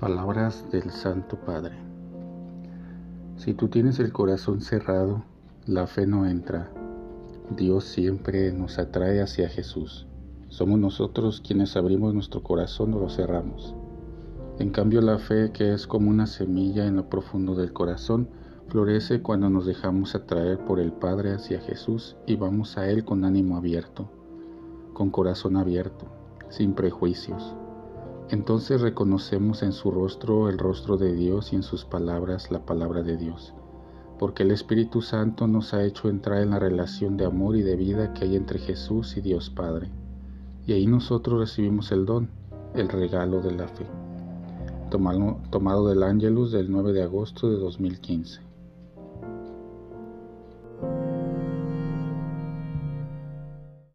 Palabras del Santo Padre. Si tú tienes el corazón cerrado, la fe no entra. Dios siempre nos atrae hacia Jesús. Somos nosotros quienes abrimos nuestro corazón o lo cerramos. En cambio, la fe, que es como una semilla en lo profundo del corazón, florece cuando nos dejamos atraer por el Padre hacia Jesús y vamos a Él con ánimo abierto, con corazón abierto, sin prejuicios entonces reconocemos en su rostro el rostro de Dios y en sus palabras la palabra de Dios, porque el Espíritu Santo nos ha hecho entrar en la relación de amor y de vida que hay entre Jesús y Dios Padre. Y ahí nosotros recibimos el don, el regalo de la fe. Tomado, del Ángelus del 9 de agosto de 2015.